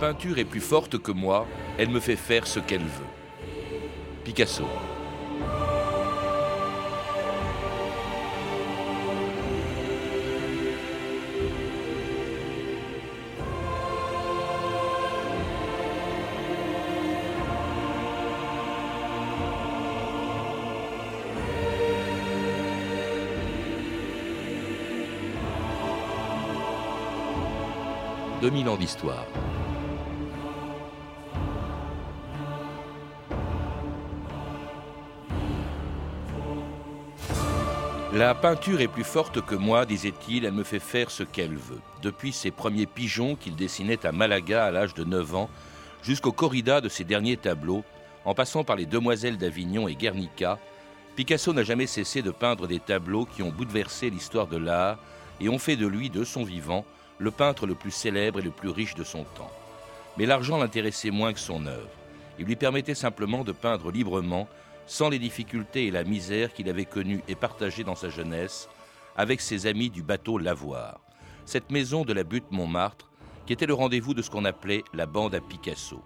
peinture est plus forte que moi, elle me fait faire ce qu'elle veut. Picasso. 2000 ans d'histoire. La peinture est plus forte que moi, disait-il, elle me fait faire ce qu'elle veut. Depuis ses premiers pigeons qu'il dessinait à Malaga à l'âge de 9 ans, jusqu'aux corridas de ses derniers tableaux, en passant par les Demoiselles d'Avignon et Guernica, Picasso n'a jamais cessé de peindre des tableaux qui ont bouleversé l'histoire de l'art et ont fait de lui, de son vivant, le peintre le plus célèbre et le plus riche de son temps. Mais l'argent l'intéressait moins que son œuvre. Il lui permettait simplement de peindre librement, sans les difficultés et la misère qu'il avait connues et partagées dans sa jeunesse, avec ses amis du bateau Lavoir, cette maison de la butte Montmartre, qui était le rendez-vous de ce qu'on appelait la bande à Picasso,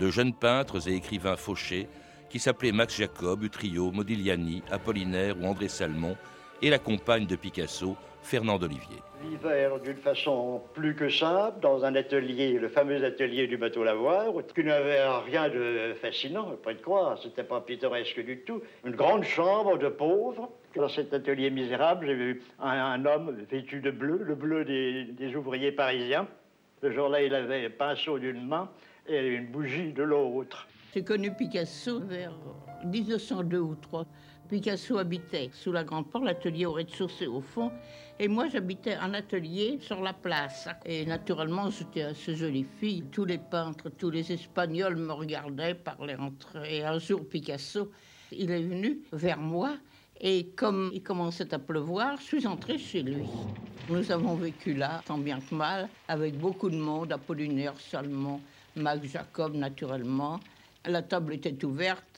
de jeunes peintres et écrivains fauchés qui s'appelaient Max Jacob, Utrio, Modigliani, Apollinaire ou André Salmon, et la compagne de Picasso, Fernand Olivier. Vivèrent d'une façon plus que simple dans un atelier, le fameux atelier du bateau Lavoir, qui n'avait rien de fascinant, pas de croire, c'était pas pittoresque du tout. Une grande chambre de pauvres. Dans cet atelier misérable, j'ai vu un, homme vêtu de bleu, le bleu des, des ouvriers parisiens. Ce jour-là, il avait un pinceau d'une main et une bougie de l'autre. J'ai connu Picasso vers 1902 ou 3. Picasso habitait sous la grande porte, l'atelier au rez-de-chaussée au fond, et moi j'habitais en atelier sur la place. Et naturellement, j'étais assez jolie fille. Tous les peintres, tous les Espagnols me regardaient, parlaient entre eux. Et un jour, Picasso, il est venu vers moi. Et comme il commençait à pleuvoir, je suis entrée chez lui. Nous avons vécu là, tant bien que mal, avec beaucoup de monde, Apollinaire, Salmon, Max Jacob, naturellement. La table était ouverte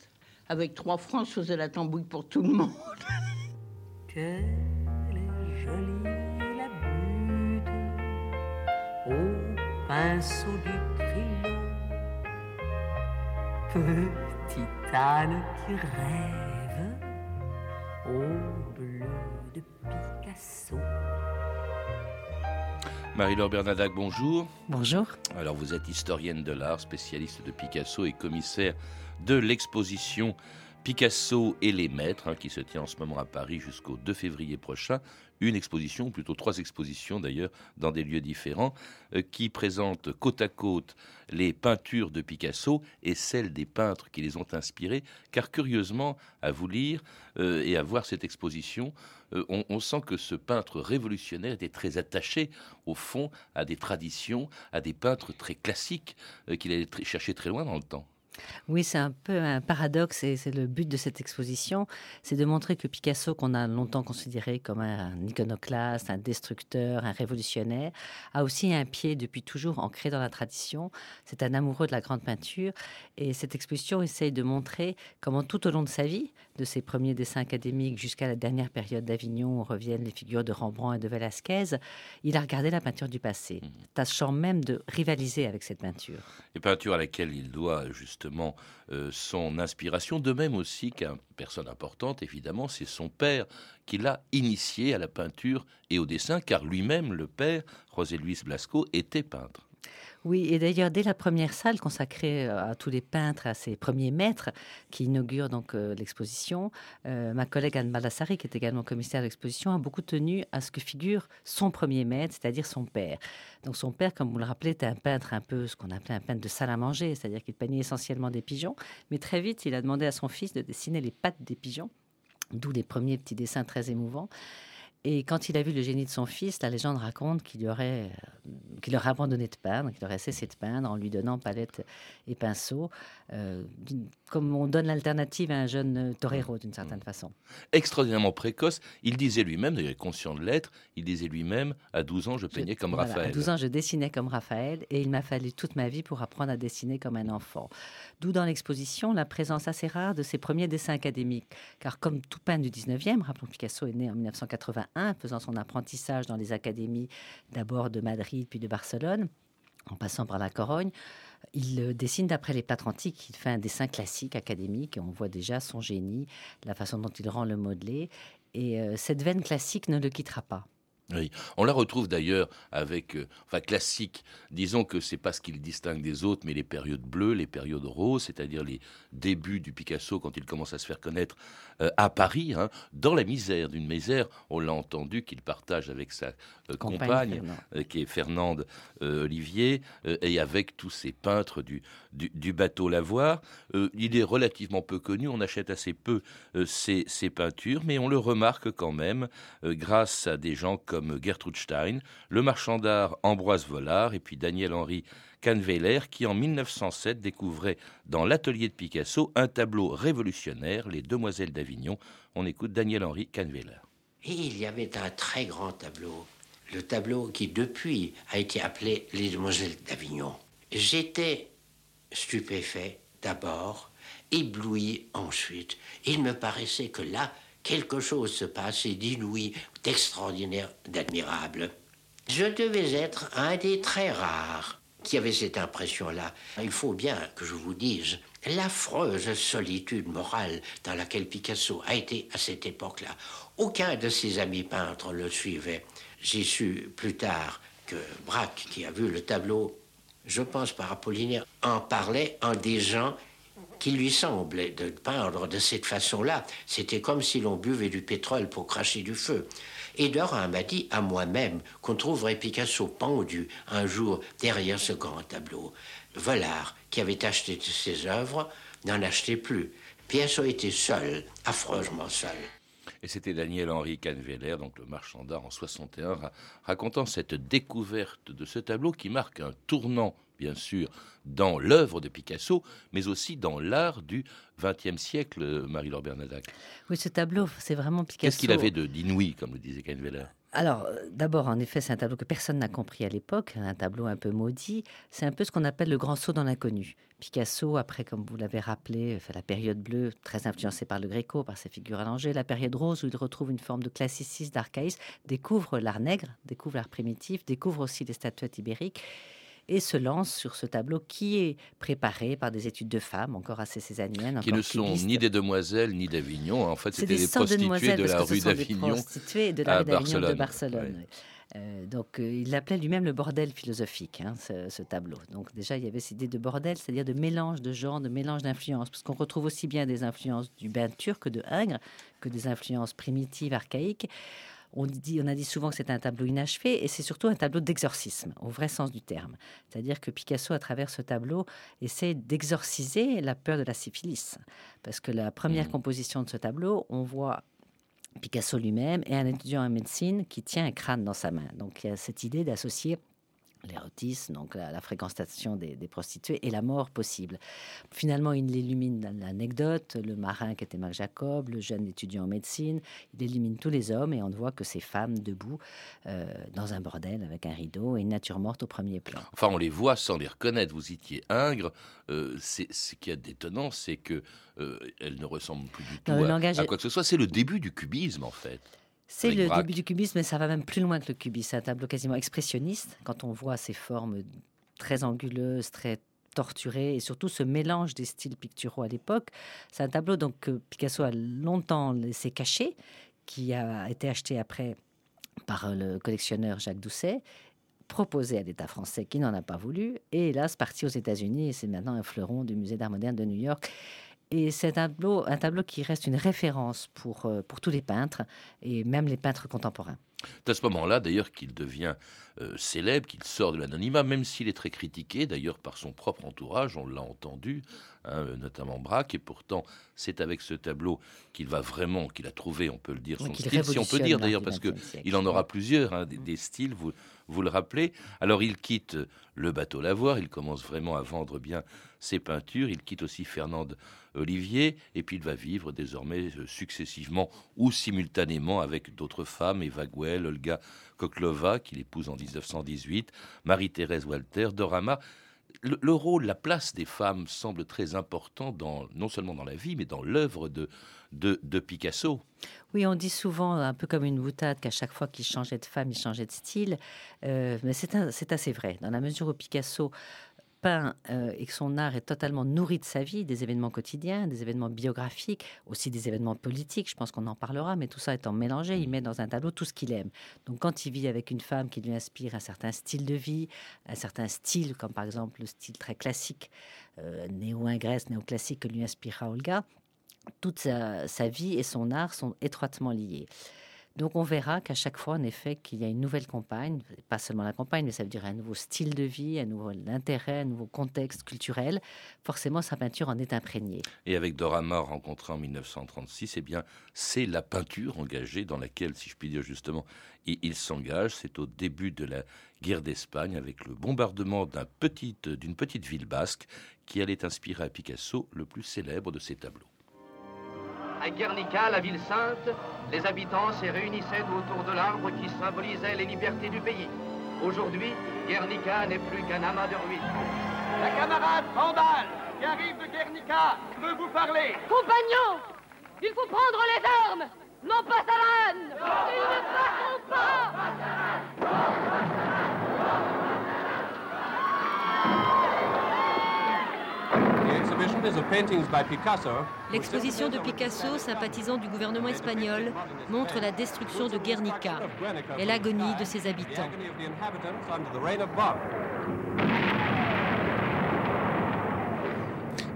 avec trois francs, je faisais la tambouille pour tout le monde. Quelle jolie la butte au pinceau du crayon. Petite âne qui rêve au bleu de Picasso. Marie-Laure Bernadac, bonjour. Bonjour. Alors vous êtes historienne de l'art, spécialiste de Picasso et commissaire de l'exposition Picasso et les maîtres, hein, qui se tient en ce moment à Paris jusqu'au 2 février prochain. Une exposition, ou plutôt trois expositions d'ailleurs, dans des lieux différents, euh, qui présentent côte à côte les peintures de Picasso et celles des peintres qui les ont inspirés. Car curieusement, à vous lire euh, et à voir cette exposition, euh, on, on, sent que ce peintre révolutionnaire était très attaché, au fond, à des traditions, à des peintres très classiques qu'il allait chercher très loin dans le temps. Oui, c'est un peu un paradoxe et c'est le but de cette exposition, c'est de montrer que Picasso, qu'on a longtemps considéré comme un iconoclaste, un destructeur, un révolutionnaire, a aussi un pied depuis toujours ancré dans la tradition. C'est un amoureux de la grande peinture et cette exposition essaye de montrer comment tout au long de sa vie, de ses premiers dessins académiques jusqu'à la dernière période d'Avignon où reviennent les figures de Rembrandt et de Velázquez, il a regardé la peinture du passé, mmh. tâchant même de rivaliser avec cette peinture. Et peinture à laquelle il doit justement euh, son inspiration, de même aussi qu'une personne importante, évidemment, c'est son père qui l'a initié à la peinture et au dessin, car lui-même, le père, José Luis Blasco, était peintre. Oui, et d'ailleurs, dès la première salle consacrée euh, à tous les peintres, à ses premiers maîtres, qui inaugure donc euh, l'exposition, euh, ma collègue Anne Balassari, qui est également commissaire de l'exposition, a beaucoup tenu à ce que figure son premier maître, c'est-à-dire son père. Donc son père, comme vous le rappelez, était un peintre un peu ce qu'on appelait un peintre de salle à manger, c'est-à-dire qu'il peignait essentiellement des pigeons, mais très vite, il a demandé à son fils de dessiner les pattes des pigeons, d'où les premiers petits dessins très émouvants. Et quand il a vu le génie de son fils, la légende raconte qu'il aurait, euh, qu'il aurait abandonné de peindre, qu'il aurait cessé de peindre en lui donnant palette et pinceau, euh, comme on donne l'alternative à un jeune torero d'une certaine mmh. façon. Extraordinairement précoce, il disait lui-même, il est conscient de l'être, il disait lui-même, à 12 ans, je peignais comme Raphaël. À 12 ans, je dessinais comme Raphaël et il m'a fallu toute ma vie pour apprendre à dessiner comme un enfant. D'où dans l'exposition la présence assez rare de ses premiers dessins académiques. Car comme tout peintre du 19e, rappelons Picasso est né en 1981, faisant son apprentissage dans les académies d'abord de Madrid puis de Barcelone. en passant par la Corogne. Il dessine d'après les peintres antiques, il fait un dessin classique, académique, et on voit déjà son génie, la façon dont il rend le modelé. Et euh, cette veine classique ne le quittera pas. Oui, on la retrouve d'ailleurs avec, euh, enfin classique. Disons que c'est pas ce qui le distingue des autres, mais les périodes bleues, les périodes roses, c'est-à-dire les débuts du Picasso quand il commence à se faire connaître euh, à Paris, hein, dans la misère, d'une misère, on l'a entendu qu'il partage avec sa euh, compagne, qui est Fernande Olivier, et avec tous ces peintres du, du, bateau Lavoir. il est relativement peu connu, on achète assez peu ses, ses, peintures, mais on le remarque quand même grâce à des gens comme comme Gertrude Stein, le marchand d'art Ambroise Vollard et puis Daniel-Henri Canveller qui en 1907 découvrait dans l'atelier de Picasso un tableau révolutionnaire, Les Demoiselles d'Avignon. On écoute Daniel-Henri Canveller. Il y avait un très grand tableau, le tableau qui depuis a été appelé Les Demoiselles d'Avignon. J'étais stupéfait d'abord, ébloui ensuite. Il me paraissait que là, quelque chose se passait d'inouï, d'extraordinaire, d'admirable. Je devais être un des très rares qui avait cette impression-là. Il faut bien que je vous dise l'affreuse solitude morale dans laquelle Picasso a été à cette époque-là. Aucun de ses amis peintres le suivait. J'ai su plus tard que Braque, qui a vu le tableau, je pense par Apollinaire, en parlait en disant qui lui semblait de peindre de cette façon-là. C'était comme si l'on buvait du pétrole pour cracher du feu. Et Dora m'a dit à moi-même qu'on trouverait Picasso pendu un jour derrière ce grand tableau. Volard, qui avait acheté ses œuvres, n'en achetait plus. Picasso était seul, affreusement seul. Et c'était Daniel-Henri Canveller, donc le marchand d'art en 61, racontant cette découverte de ce tableau qui marque un tournant bien sûr, dans l'œuvre de Picasso, mais aussi dans l'art du XXe siècle, Marie-Laure Bernadac. Oui, ce tableau, c'est vraiment Picasso. Qu'est-ce qu'il avait d'inouï, comme le disait Ken alors, d'abord, en effet, c'est un tableau que personne n'a compris à l'époque, un tableau un peu maudit. C'est un peu ce qu'on appelle le grand saut dans l'inconnu. Picasso, après, comme vous l'avez rappelé, fait la période bleue, très influencée par le Gréco, par ses figures allongées, la période rose, où il retrouve une forme de classicisme, d'archaïsme, découvre l'art nègre, découvre l'art primitif, découvre aussi les statuettes ibériques et se lance sur ce tableau qui est préparé par des études de femmes, encore assez césaniennes. Qui ne sont ni des demoiselles ni d'Avignon. En fait, c'était des, prostituées de la rue d'Avignon. de la rue d'Avignon de Barcelone. Euh, donc, euh, il l'appelait lui-même le bordel philosophique, hein, ce, tableau. Donc, déjà, il y avait cette idée de bordel, c'est-à-dire de mélange de genres, de mélange d'influences, parce qu'on retrouve aussi bien des influences du bain turc, de Ingres, que des influences primitives, archaïques. On, dit, on a dit souvent que c'est un tableau inachevé et c'est surtout un tableau d'exorcisme, au vrai sens du terme. C'est-à-dire que Picasso, à travers ce tableau, essaie d'exorciser la peur de la syphilis. Parce que la première mmh. composition de ce tableau, on voit Picasso lui-même et un étudiant en médecine qui tient un crâne dans sa main. Donc il y a cette idée d'associer l'érotisme, donc la, fréquentation des, prostituées et la mort possible. Finalement, il illumine l'anecdote, le marin qui était Marc Jacob, le jeune étudiant en médecine, il élimine tous les hommes et on ne voit que ces femmes debout euh, dans un bordel avec un rideau et une nature morte au premier plan. Enfin, on les voit sans les reconnaître. Vous étiez Ingres. Euh, ce qui est d'étonnant, c'est que euh, ne ressemblent plus du tout à, à quoi que ce soit. C'est le début du cubisme, en fait. C'est le début du cubisme, mais ça va même plus loin que le cubisme. C'est un tableau quasiment expressionniste, quand on voit ces formes très anguleuses, très torturées, et surtout ce mélange des styles picturaux à l'époque. C'est un tableau donc, que Picasso a longtemps laissé cacher, qui a été acheté après par le collectionneur Jacques Doucet, proposé à l'État français qui n'en a pas voulu, et hélas parti aux États-Unis, et c'est maintenant un fleuron du Musée d'art moderne de New York. Et c'est un tableau, un tableau qui reste une référence pour, euh, pour tous les peintres, et même les peintres contemporains. C'est à ce moment-là, d'ailleurs, qu'il devient euh, célèbre, qu'il sort de l'anonymat, même s'il est très critiqué, d'ailleurs, par son propre entourage, on l'a entendu, hein, notamment Braque, et pourtant, c'est avec ce tableau qu'il va vraiment, qu'il a trouvé, on peut le dire, son style, si on peut dire d'ailleurs, parce qu'il en aura plusieurs, hein, des, des, styles, vous, vous le rappelez. Alors il quitte le bateau Lavoir, il commence vraiment à vendre bien ses peintures, il quitte aussi Fernande Olivier, et puis il va vivre désormais euh, successivement ou simultanément avec d'autres femmes, Eva Guel, Olga Koklova, qu'il épouse en 1918, Marie-Thérèse Walter, Dorama. Le, le rôle, la place des femmes semble très important dans, non seulement dans la vie, mais dans l'œuvre de, de, Picasso. Oui, on dit souvent, un peu comme une boutade, qu'à chaque fois qu'il changeait de femme, il changeait de style. Euh, mais c'est assez vrai. Dans la mesure où Picasso peint euh, et que son art est totalement nourri de sa vie, des événements quotidiens, des événements biographiques, aussi des événements politiques, je pense qu'on en parlera, mais tout ça étant mélangé, il met dans un tableau tout ce qu'il aime. Donc quand il vit avec une femme qui lui inspire un certain style de vie, un certain style, comme par exemple le style très classique, euh, néo-ingresse, néoclassique que lui inspirera Olga, toute sa, sa vie et son art sont étroitement liés. Donc on verra qu'à chaque fois, en effet, qu'il y a une nouvelle compagne, pas seulement la compagne, mais ça veut dire un nouveau style de vie, un nouveau intérêt, un nouveau contexte culturel. Forcément, sa peinture en est imprégnée. Et avec Dora Maar rencontrée en 1936, eh bien, c'est la peinture engagée dans laquelle, si je puis dire justement, il, il s'engage. C'est au début de la guerre d'Espagne avec le bombardement d'une petite ville basque qui allait inspirer à Picasso le plus célèbre de ses tableaux. À Guernica, la ville sainte, les habitants se réunissaient autour de l'arbre qui symbolisait les libertés du pays. Aujourd'hui, Guernica n'est plus qu'un amas de ruines. La camarade Vandal, qui arrive de Guernica, veut vous parler. Compagnons, il faut prendre les armes, non pas Saran Ils ne passeront pas L'exposition de Picasso, sympathisant du gouvernement espagnol, montre la destruction de Guernica et l'agonie de ses habitants.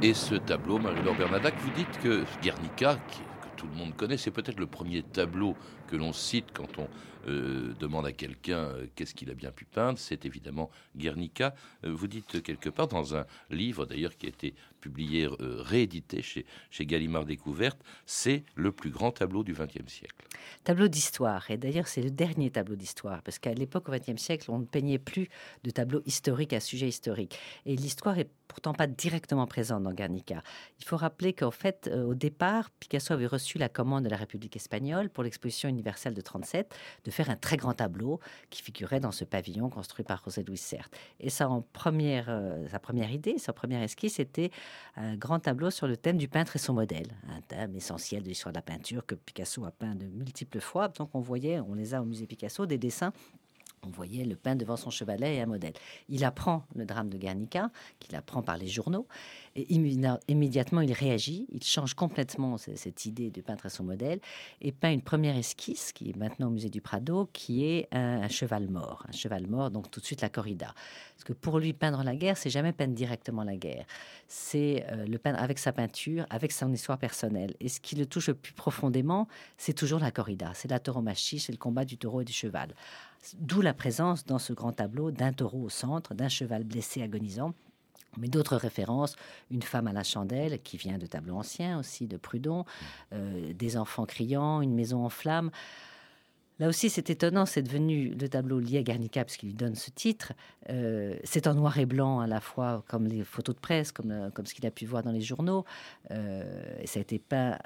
Et ce tableau, Marie-Laure Bernadac, vous dites que Guernica, que tout le monde connaît, c'est peut-être le premier tableau que l'on cite quand on euh, demande à quelqu'un euh, qu'est-ce qu'il a bien pu peindre. C'est évidemment Guernica. Euh, vous dites quelque part dans un livre, d'ailleurs, qui a été publié, réédité chez, chez Gallimard Découverte, c'est le plus grand tableau du XXe siècle. Tableau d'histoire. Et d'ailleurs, c'est le dernier tableau d'histoire, parce qu'à l'époque, au XXe siècle, on ne peignait plus de tableaux historiques à sujet historique. Et l'histoire est pourtant pas directement présente dans Guernica. Il faut rappeler qu'en fait, au départ, Picasso avait reçu la commande de la République espagnole pour l'exposition universelle de 37 de faire un très grand tableau qui figurait dans ce pavillon construit par José Luis Sert. Et en première, euh, sa première idée, sa première esquisse, c'était un grand tableau sur le thème du peintre et son modèle, un thème essentiel de l'histoire de la peinture que Picasso a peint de multiples fois. Donc on voyait, on les a au musée Picasso, des dessins. On voyait le peintre devant son chevalet et un modèle. Il apprend le drame de Guernica, qu'il apprend par les journaux, et immédiat- immédiatement il réagit, il change complètement ce- cette idée de peintre à son modèle, et peint une première esquisse, qui est maintenant au musée du Prado, qui est un, un cheval mort. Un cheval mort, donc tout de suite la corrida. Parce que pour lui, peindre la guerre, c'est jamais peindre directement la guerre. C'est euh, le peindre avec sa peinture, avec son histoire personnelle. Et ce qui le touche le plus profondément, c'est toujours la corrida. C'est la tauromachie, c'est le combat du taureau et du cheval. D'où la présence dans ce grand tableau d'un taureau au centre, d'un cheval blessé agonisant. Mais d'autres références, une femme à la chandelle qui vient de tableaux anciens aussi, de Prudhon, euh, des enfants criant, une maison en flammes. Là aussi, c'est étonnant, c'est devenu le tableau lié à Guernica, parce qu'il lui donne ce titre. Euh, c'est en noir et blanc à la fois, comme les photos de presse, comme, euh, ce qu'il a pu voir dans les journaux. Et ça a été peint,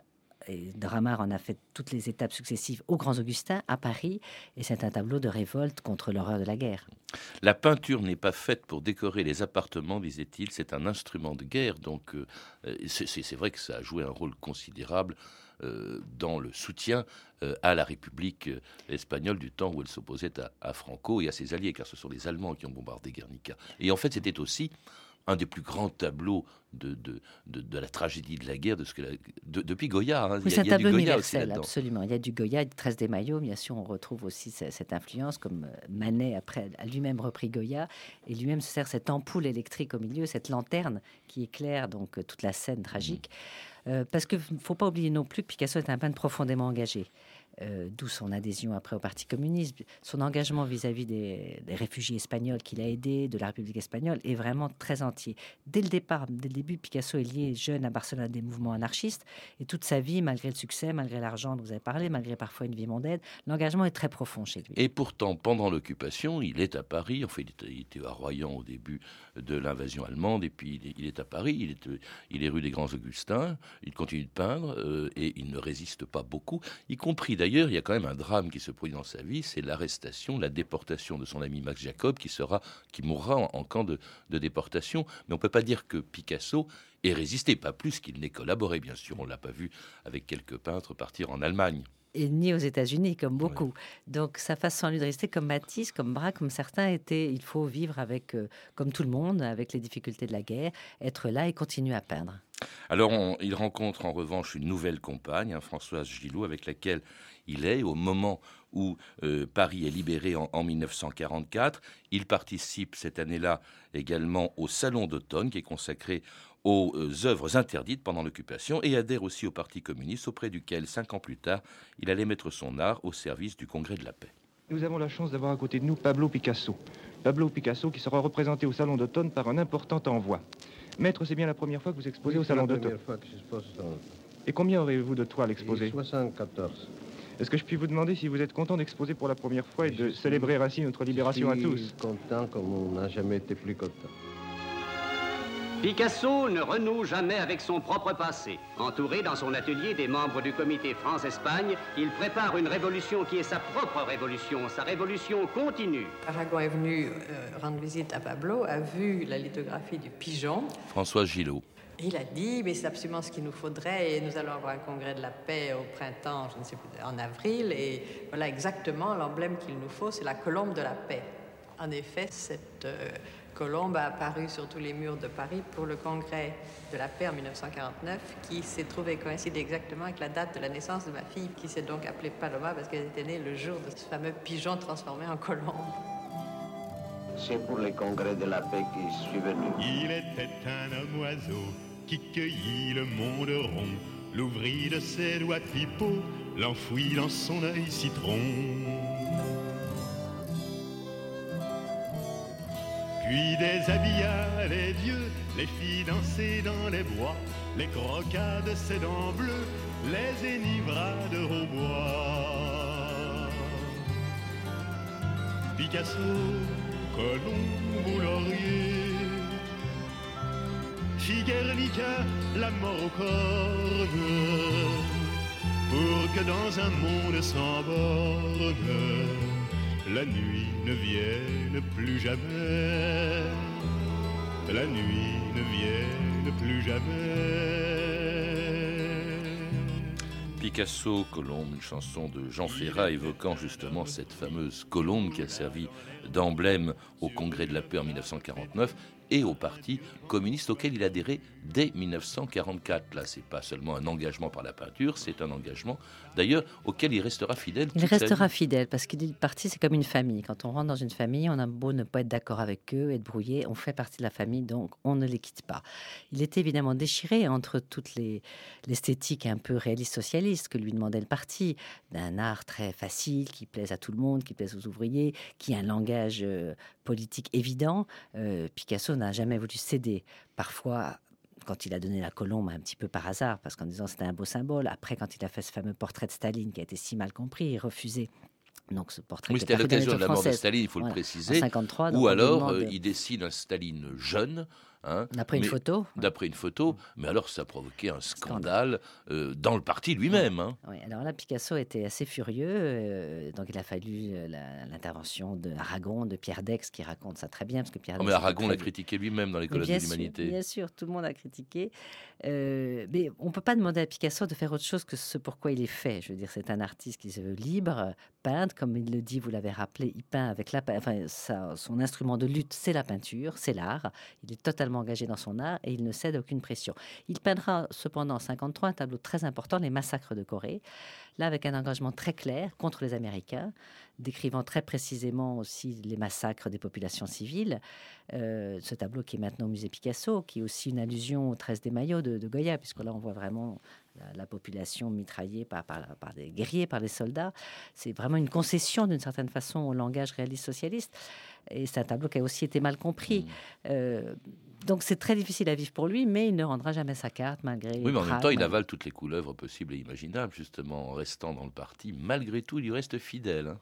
et Dramar en a fait toutes les étapes successives au Grand Augustin, à Paris. Et c'est un tableau de révolte contre l'horreur de la guerre. La peinture n'est pas faite pour décorer les appartements, disait-il, c'est un instrument de guerre. Donc euh, euh, c'est vrai que ça a joué un rôle considérable euh, dans le soutien à la République espagnole du temps où elle s'opposait à Franco et à ses alliés, car ce sont les Allemands qui ont bombardé Guernica. Et en fait, c'était aussi un des plus grands tableaux de, de, de, de la tragédie de la guerre, de ce que la- depuis Goya. hein. Oui, c'est un tableau universel, absolument. Il y a du Goya, du 13 des maillots. Bien sûr, on retrouve aussi ce- cette influence, comme euh, Manet après a lui-même repris Goya, et lui-même se sert cette ampoule électrique au milieu, cette lanterne qui éclaire donc toute la scène tragique. Euh, parce qu'il ne faut pas oublier non plus que Picasso est un peintre profondément engagé. Euh, D'où son adhésion après au Parti communiste, son engagement vis-à-vis des, des réfugiés espagnols qu'il a aidés, de la République espagnole, est vraiment très entier. Dès le départ, dès le début, Picasso est lié jeune à Barcelone à des mouvements anarchistes, et toute sa vie, malgré le succès, malgré l'argent dont vous avez parlé, malgré parfois une vie mondaine, l'engagement est très profond chez lui. Et pourtant, pendant l'occupation, il est à Paris. Enfin, il était, il était à Royan au début de l'invasion allemande, et puis il est, à Paris. Il est, il est rue des Grands Augustins. Il continue de peindre euh, et il ne résiste pas beaucoup, y compris d'ailleurs, il y a quand même un drame qui se produit dans sa vie, c'est l'arrestation, la déportation de son ami Max Jacob, qui, sera, qui mourra en, camp de, de, déportation. Mais on ne peut pas dire que Picasso ait résisté, pas plus qu'il n'ait collaboré, bien sûr. On ne l'a pas vu avec quelques peintres partir en Allemagne et ni aux États-Unis, comme beaucoup. Donc sa façon lui de rester comme Matisse, comme Braque, comme certains étaient, il faut vivre avec, euh, comme tout le monde, avec les difficultés de la guerre, être là et continuer à peindre. Alors il rencontre en revanche une nouvelle compagne, hein, Françoise Gillot, avec laquelle il est au moment où euh, Paris est libéré en, en, 1944. Il participe cette année-là également au Salon d'automne qui est consacré aux euh, œuvres interdites pendant l'occupation et adhère aussi au Parti communiste auprès duquel, cinq ans plus tard, il allait mettre son art au service du Congrès de la paix. Nous avons la chance d'avoir à côté de nous Pablo Picasso. Pablo Picasso qui sera représenté au Salon d'automne par un important envoi. Maître, c'est bien la première fois que vous exposez au Salon d'automne Et combien aurez-vous de toiles exposées 74. Est-ce que je puis vous demander si vous êtes content d'exposer pour la première fois et de célébrer ainsi notre libération à tous content comme on n'a jamais été plus content. Picasso ne renoue jamais avec son propre passé. Entouré dans son atelier des membres du comité France-Espagne, il prépare une révolution qui est sa propre révolution, sa révolution continue. Aragon est venu euh, rendre visite à Pablo, a vu la lithographie du pigeon. François Gillot. Il a dit, mais c'est absolument ce qu'il nous faudrait, et nous allons avoir un congrès de la paix au printemps, je ne sais plus, en avril, et voilà exactement l'emblème qu'il nous faut, c'est la colombe de la paix. En effet, cette euh, colombe a apparu sur tous les murs de Paris pour le congrès de la paix en 1949, qui s'est trouvé coïncider exactement avec la date de la naissance de ma fille, qui s'est donc appelée Paloma parce qu'elle était née le jour de ce fameux pigeon transformé en colombe. C'est pour le congrès de la paix que je suis venu. Il était un homme oiseau qui cueillit le monde rond, l'ouvrit de ses doigts pipeaux, l'enfouit dans son œil citron. Puis déshabilla les dieux, les filles danser dans les bois, les ses dents bleues, les énivra de bois. Picasso, Colombe ou Laurier, Figuernica, la mort au cornes, pour que dans un monde sans bornes, la nuit ne vienne plus jamais, la nuit ne vienne plus jamais. Picasso, Colombe, une chanson de Jean Ferrat évoquant justement cette fameuse colombe qui a servi d'emblème au Congrès de la paix en 1949 et au Parti communiste auquel il adhérait dès 1944. Là, c'est pas seulement un engagement par la peinture, c'est un engagement d'ailleurs auquel il restera fidèle. Il restera fidèle parce qu'il est parti, c'est comme une famille. Quand on rentre dans une famille, on a beau ne pas être d'accord avec eux, être brouillé, on fait partie de la famille, donc on ne les quitte pas. Il était évidemment déchiré entre toutes les l'esthétique un peu réaliste socialiste que lui demandait le parti, d'un art très facile qui plaise à tout le monde, qui plaise aux ouvriers, qui a un langage euh, politique évident. Euh, Picasso n'a jamais voulu céder. Parfois, quand il a donné la colombe un petit peu par hasard, parce qu'en disant c'était un beau symbole. Après, quand il a fait ce fameux portrait de Staline qui a été si mal compris, il refusait. Donc ce portrait. Oui, c'était à l'occasion de la mort de Staline, il faut le préciser. 53, Ou alors, euh, il dessine un Staline jeune Hein. D'après une photo D'après une photo, mais alors ça a provoqué un scandale euh, dans le parti lui-même. Hein. Oui, alors là, Picasso était assez furieux, euh, donc il a fallu euh, l'intervention de Aragon, de Pierre Dex, qui raconte ça très bien. Parce que Pierre mais Aragon l'a critiqué lui-même dans les colonnes de l'humanité. Bien sûr, tout le monde a critiqué. mais on ne peut pas demander à Picasso de faire autre chose que ce pourquoi il est fait. Je veux dire, c'est un artiste qui se veut libre, comme il le dit, vous l'avez rappelé, il peint avec la, enfin, son instrument de lutte, c'est la peinture, c'est l'art. Il est totalement engagé dans son art et il ne cède aucune pression. Il peindra cependant en 53 un tableau très important, les massacres de Corée, là avec un engagement très clair contre les Américains, décrivant très précisément aussi les massacres des populations civiles. Euh, ce tableau qui est maintenant au musée Picasso, qui est aussi une allusion au 13 des maillots de, Goya, puisque là on voit vraiment la, population mitraillée par, par, par, des guerriers, par les soldats. C'est vraiment une concession d'une certaine façon au langage réaliste socialiste. Et c'est un tableau qui a aussi été mal compris. Mmh. Euh, donc c'est très difficile à vivre pour lui, mais il ne rendra jamais sa carte malgré. Oui, mais en même temps, il avale toutes les couleuvres possibles et imaginables, justement, en restant dans le parti. Malgré tout, il y reste fidèle. Hein.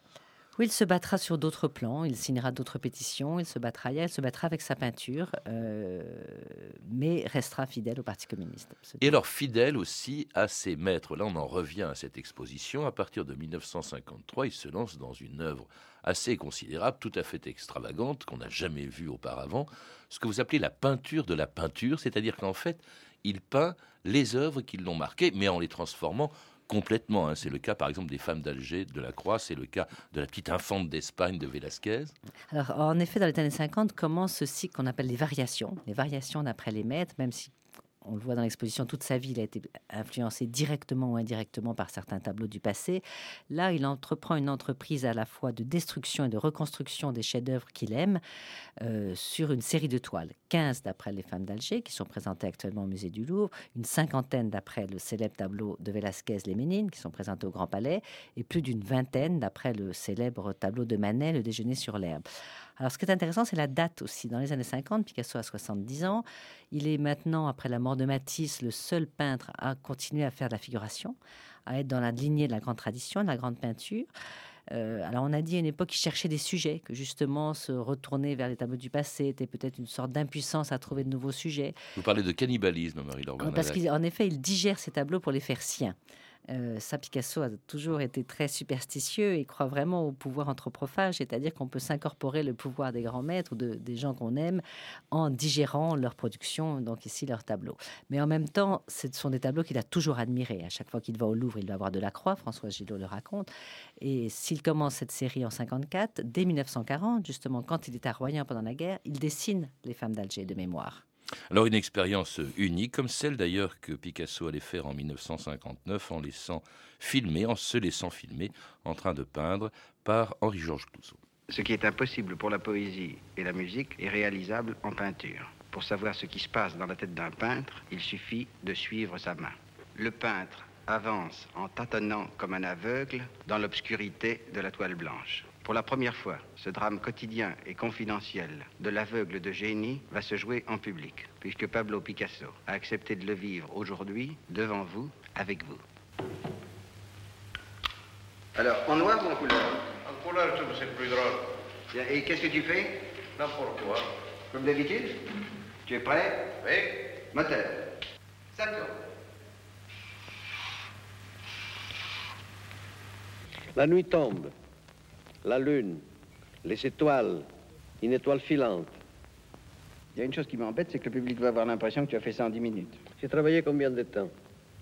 Oui, il se battra sur d'autres plans, il signera d'autres pétitions, il se battra ailleurs, il se battra avec sa peinture, euh, mais restera fidèle au Parti communiste. Et alors fidèle aussi à ses maîtres. Là, on en revient à cette exposition. À partir de 1953, il se lance dans une œuvre assez considérable, tout à fait extravagante, qu'on n'a jamais vue auparavant, ce que vous appelez la peinture de la peinture, c'est-à-dire qu'en fait, il peint les œuvres qui l'ont marqué, mais en les transformant complètement. Hein. C'est le cas, par exemple, des femmes d'Alger de la Croix, c'est le cas de la petite infante d'Espagne de Velázquez. Alors, en effet, dans les années 50, commence ce cycle qu'on appelle les variations, les variations d'après les maîtres, même si on le voit dans l'exposition, toute sa vie, a été influencé directement ou indirectement par certains tableaux du passé. Là, il entreprend une entreprise à la fois de destruction et de reconstruction des chefs-d'œuvre qu'il aime euh, sur une série de toiles. 15 d'après les femmes d'Alger, qui sont présentées actuellement au musée du Louvre, une cinquantaine d'après le célèbre tableau de Velázquez, Les Ménines, qui sont présentés au Grand Palais, et plus d'une vingtaine d'après le célèbre tableau de Manet, Le Déjeuner sur l'herbe. Alors, ce qui est intéressant, c'est la date aussi. Dans les années 50, Picasso a 70 ans. Il est maintenant, après la mort de Matisse, le seul peintre à continuer à faire de la figuration, à être dans la lignée de la grande tradition, de la grande peinture. Euh, alors on a dit à une époque qu'il cherchait des sujets, que justement se retourner vers les tableaux du passé était peut-être une sorte d'impuissance à trouver de nouveaux sujets. Vous parlez de cannibalisme, Marie-Laure Parce qu'en effet, il digère ces tableaux pour les faire siens. Euh, Picasso a toujours été très superstitieux et croit vraiment au pouvoir anthropophage, c'est-à-dire qu'on peut s'incorporer le pouvoir des grands maîtres ou des gens qu'on aime en digérant leur production, donc ici leurs tableaux. Mais en même temps, ce sont des tableaux qu'il a toujours admirés. À chaque fois qu'il va au Louvre, il va avoir de la croix, François Gillot le raconte. Et s'il commence cette série en 54, dès 1940, justement, quand il est à Royan pendant la guerre, il dessine les femmes d'Alger de mémoire. Alors une expérience unique, comme celle d'ailleurs que Picasso allait faire en 1959 en laissant filmer, en se laissant filmer, en train de peindre par Henri-Georges Clouzot. Ce qui est impossible pour la poésie et la musique est réalisable en peinture. Pour savoir ce qui se passe dans la tête d'un peintre, il suffit de suivre sa main. Le peintre avance en tâtonnant comme un aveugle dans l'obscurité de la toile blanche. Pour la première fois, ce drame quotidien et confidentiel de l'aveugle de génie va se jouer en public, puisque Pablo Picasso a accepté de le vivre aujourd'hui, devant vous, avec vous. Alors, en noir ou en couleur? En couleur, c'est plus drôle. Et qu'est-ce que tu fais? N'importe quoi. Comme d'habitude? Tu es prêt? Oui. Moteur. Ça La nuit tombe la lune, les étoiles, une étoile filante. Il y a une chose qui m'embête, c'est que le public va avoir l'impression que tu as fait ça en 10 minutes. J'ai travaillé combien de temps?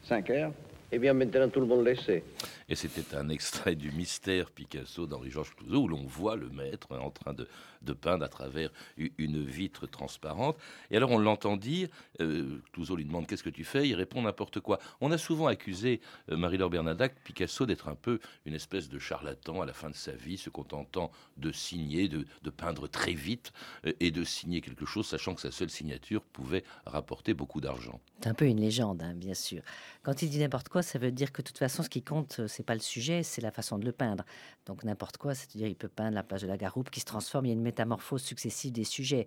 5 heures. Eh bien, maintenant, tout le monde le sait. Et c'était un extrait du Mystère Picasso d'Henri-Georges Clouzot, où l'on voit le maître en train de, peindre à travers une vitre transparente. Et alors on l'entend dire, euh, lui demande qu'est-ce que tu fais, il répond n'importe quoi. On a souvent accusé euh, Marie-Laure Bernadac, Picasso, d'être un peu une espèce de charlatan à la fin de sa vie, se contentant de signer, de, peindre très vite euh, et de signer quelque chose, sachant que sa seule signature pouvait rapporter beaucoup d'argent. C'est un peu une légende, hein, bien sûr. Quand il dit n'importe quoi, ça veut dire que de toute façon, ce qui compte, c'est pas le sujet, c'est la façon de le peindre. Donc n'importe quoi, c'est-à-dire il peut peindre la page de la garoupe qui se transforme, il y a une métamorphose successive des sujets.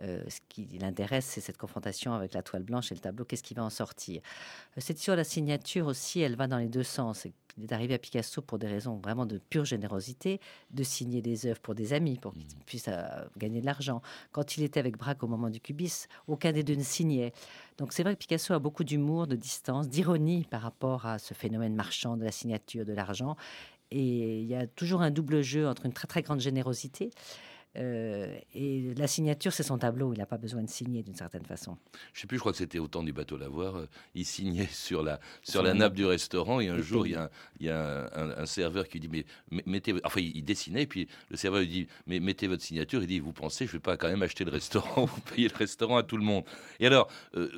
Euh, ce qui l'intéresse, c'est cette confrontation avec la toile blanche et le tableau, qu'est-ce qui va en sortir? Euh, c'est sur la signature aussi, elle va dans les deux sens. Il est arrivé à Picasso pour des raisons vraiment de pure générosité, de signer des œuvres pour des amis, pour qu'ils mmh. puissent euh, gagner de l'argent. Quand il était avec Braque au moment du cubisme, aucun des deux ne signait. Donc c'est vrai que Picasso a beaucoup d'humour, de distance, d'ironie par rapport à ce phénomène marchand de la signature, de l'argent. Et il y a toujours un double jeu entre une très très grande générosité euh, et la signature, c'est son tableau. Il n'a pas besoin de signer d'une certaine façon. Je sais plus, je crois que c'était au temps du bateau lavoir. Euh, il signait sur la, sur la nappe du restaurant. Et un jour, il y a, un, il y a un, serveur qui dit Mais mettez. Enfin, il dessinait. Et puis le serveur lui dit Mais mettez votre signature. Il dit Vous pensez, je ne vais pas quand même acheter le restaurant Vous payez le restaurant à tout le monde. Et alors. Euh,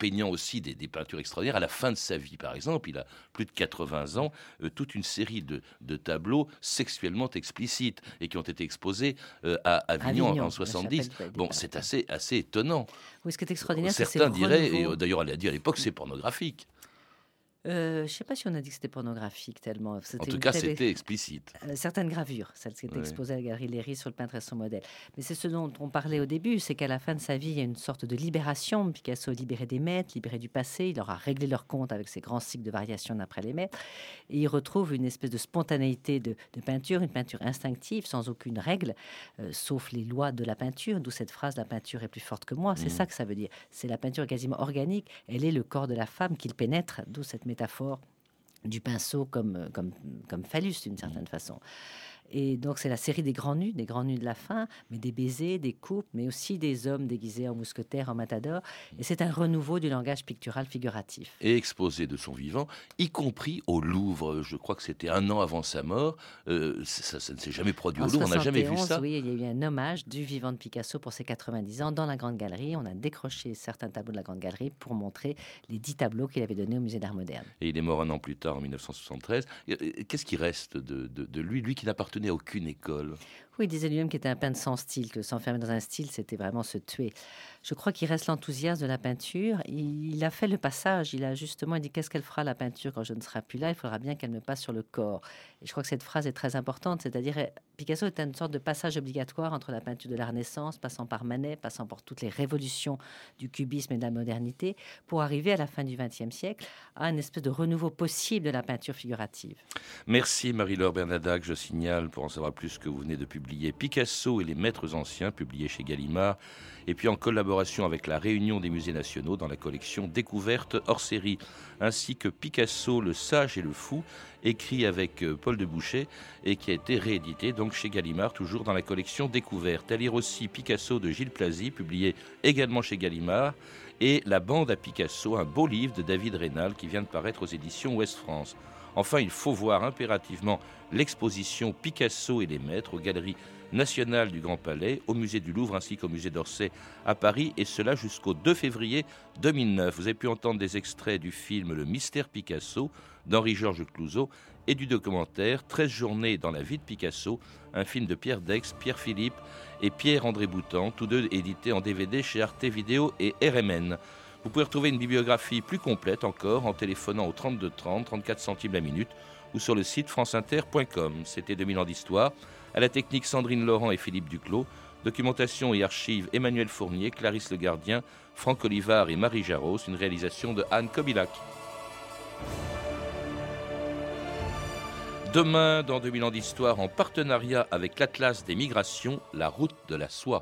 peignant aussi des, peintures extraordinaires. À la fin de sa vie, par exemple, il a plus de 80 ans, euh, toute une série de, tableaux sexuellement explicites et qui ont été exposés euh, à Avignon, en 70. Bon, c'est assez, assez étonnant. Oui, ce qui est extraordinaire, Certains diraient, et d'ailleurs, elle a dit à l'époque, c'est pornographique. Euh, je ne sais pas si on a dit que c'était pornographique tellement. En C'était tout cas, c'était explicite. Euh, certaines gravures, celles qui étaient Ouais. exposées à la galerie Léry sur le peintre et son modèle. Mais c'est ce dont on parlait au début, c'est qu'à la fin de sa vie, il y a une sorte de libération. Picasso libéré des maîtres, libéré du passé, il leur a réglé leur compte avec ses grands cycles de variation d'après les maîtres. Et il retrouve une espèce de spontanéité de, de peinture, une peinture instinctive, sans aucune règle, euh, sauf les lois de la peinture, d'où cette phrase La peinture est plus forte que moi. C'est Mhm. ça que ça veut dire. C'est la peinture quasiment organique. Elle est le corps de la femme qu'il pénètre, d'où cette métaphore du pinceau comme, euh, comme, comme phallus d'une certaine façon. Et donc c'est la série des grands nus, des grands nus de la fin, mais des baisers, des coupes, mais aussi des hommes déguisés en mousquetaires, en matador. Et c'est un renouveau du langage pictural figuratif. et exposé de son vivant, y compris au Louvre. Je crois que c'était un an avant sa mort. Euh, ça, ça ne s'est jamais produit au Louvre, on n'a jamais vu 71, ça. Oui, il y a eu un hommage du vivant de Picasso pour ses 90 ans dans la Grande Galerie. On a décroché certains tableaux de la Grande Galerie pour montrer les 10 tableaux qu'il avait donnés au Musée d'Art moderne. Et il est mort un an plus tard, en 1973. Et, euh, Qu'est-ce qui reste de, de- de lui, lui qui n'appartenait à aucune école Il disait lui-même qu'il était un peintre sans style, que s'enfermer dans un style, c'était vraiment se tuer. Je crois qu'il reste l'enthousiasme de la peinture. Il, a fait le passage. Il a justement dit qu'est-ce qu'elle fera la peinture quand je ne serai plus là? Il faudra bien qu'elle me passe sur le corps. Et je crois que cette phrase est très importante. C'est-à-dire, eh, Picasso est une sorte de passage obligatoire entre la peinture de la Renaissance, passant par Manet, passant par toutes les révolutions du cubisme et de la modernité, pour arriver à la fin du XXe siècle à une espèce de renouveau possible de la peinture figurative. Merci Marie-Laure Bernadac. Je signale, pour en savoir plus, que vous venez de publier Picasso et les maîtres anciens, publié chez Gallimard, et puis en collaboration avec la Réunion des musées nationaux dans la collection Découverte hors série, ainsi que Picasso, le sage et le fou, écrit avec euh, Paul de Boucher et qui a été réédité donc chez Gallimard, toujours dans la collection Découverte. À lire aussi Picasso de Gilles Plazy, publié également chez Gallimard, et La bande à Picasso, un beau livre de David Rénal qui vient de paraître aux éditions Ouest France. Enfin, il faut voir impérativement l'exposition Picasso et les maîtres aux Galeries nationales du Grand Palais, au musée du Louvre ainsi qu'au musée d'Orsay à Paris, et cela jusqu'au 2 février 2009. Vous avez pu entendre des extraits du film Le Mystère Picasso d'Henri-Georges Clouzot et du documentaire 13 journées dans la vie de Picasso, un film de Pierre Dex, Pierre Philippe et Pierre-André Boutan, tous deux édités en DVD chez Arte Vidéo et RMN. Vous pouvez retrouver une bibliographie plus complète encore en téléphonant au 32 30, 34 centimes la minute ou sur le site franceinter.com. C'était 2000 ans d'histoire. À la technique Sandrine Laurent et Philippe Duclos. Documentation et archives Emmanuel Fournier, Clarisse Le Gardien, Franck Olivard et Marie Jarros. Une réalisation de Anne Kobilac. Demain, dans 2000 ans d'histoire, en partenariat avec l'Atlas des migrations, la route de la soie.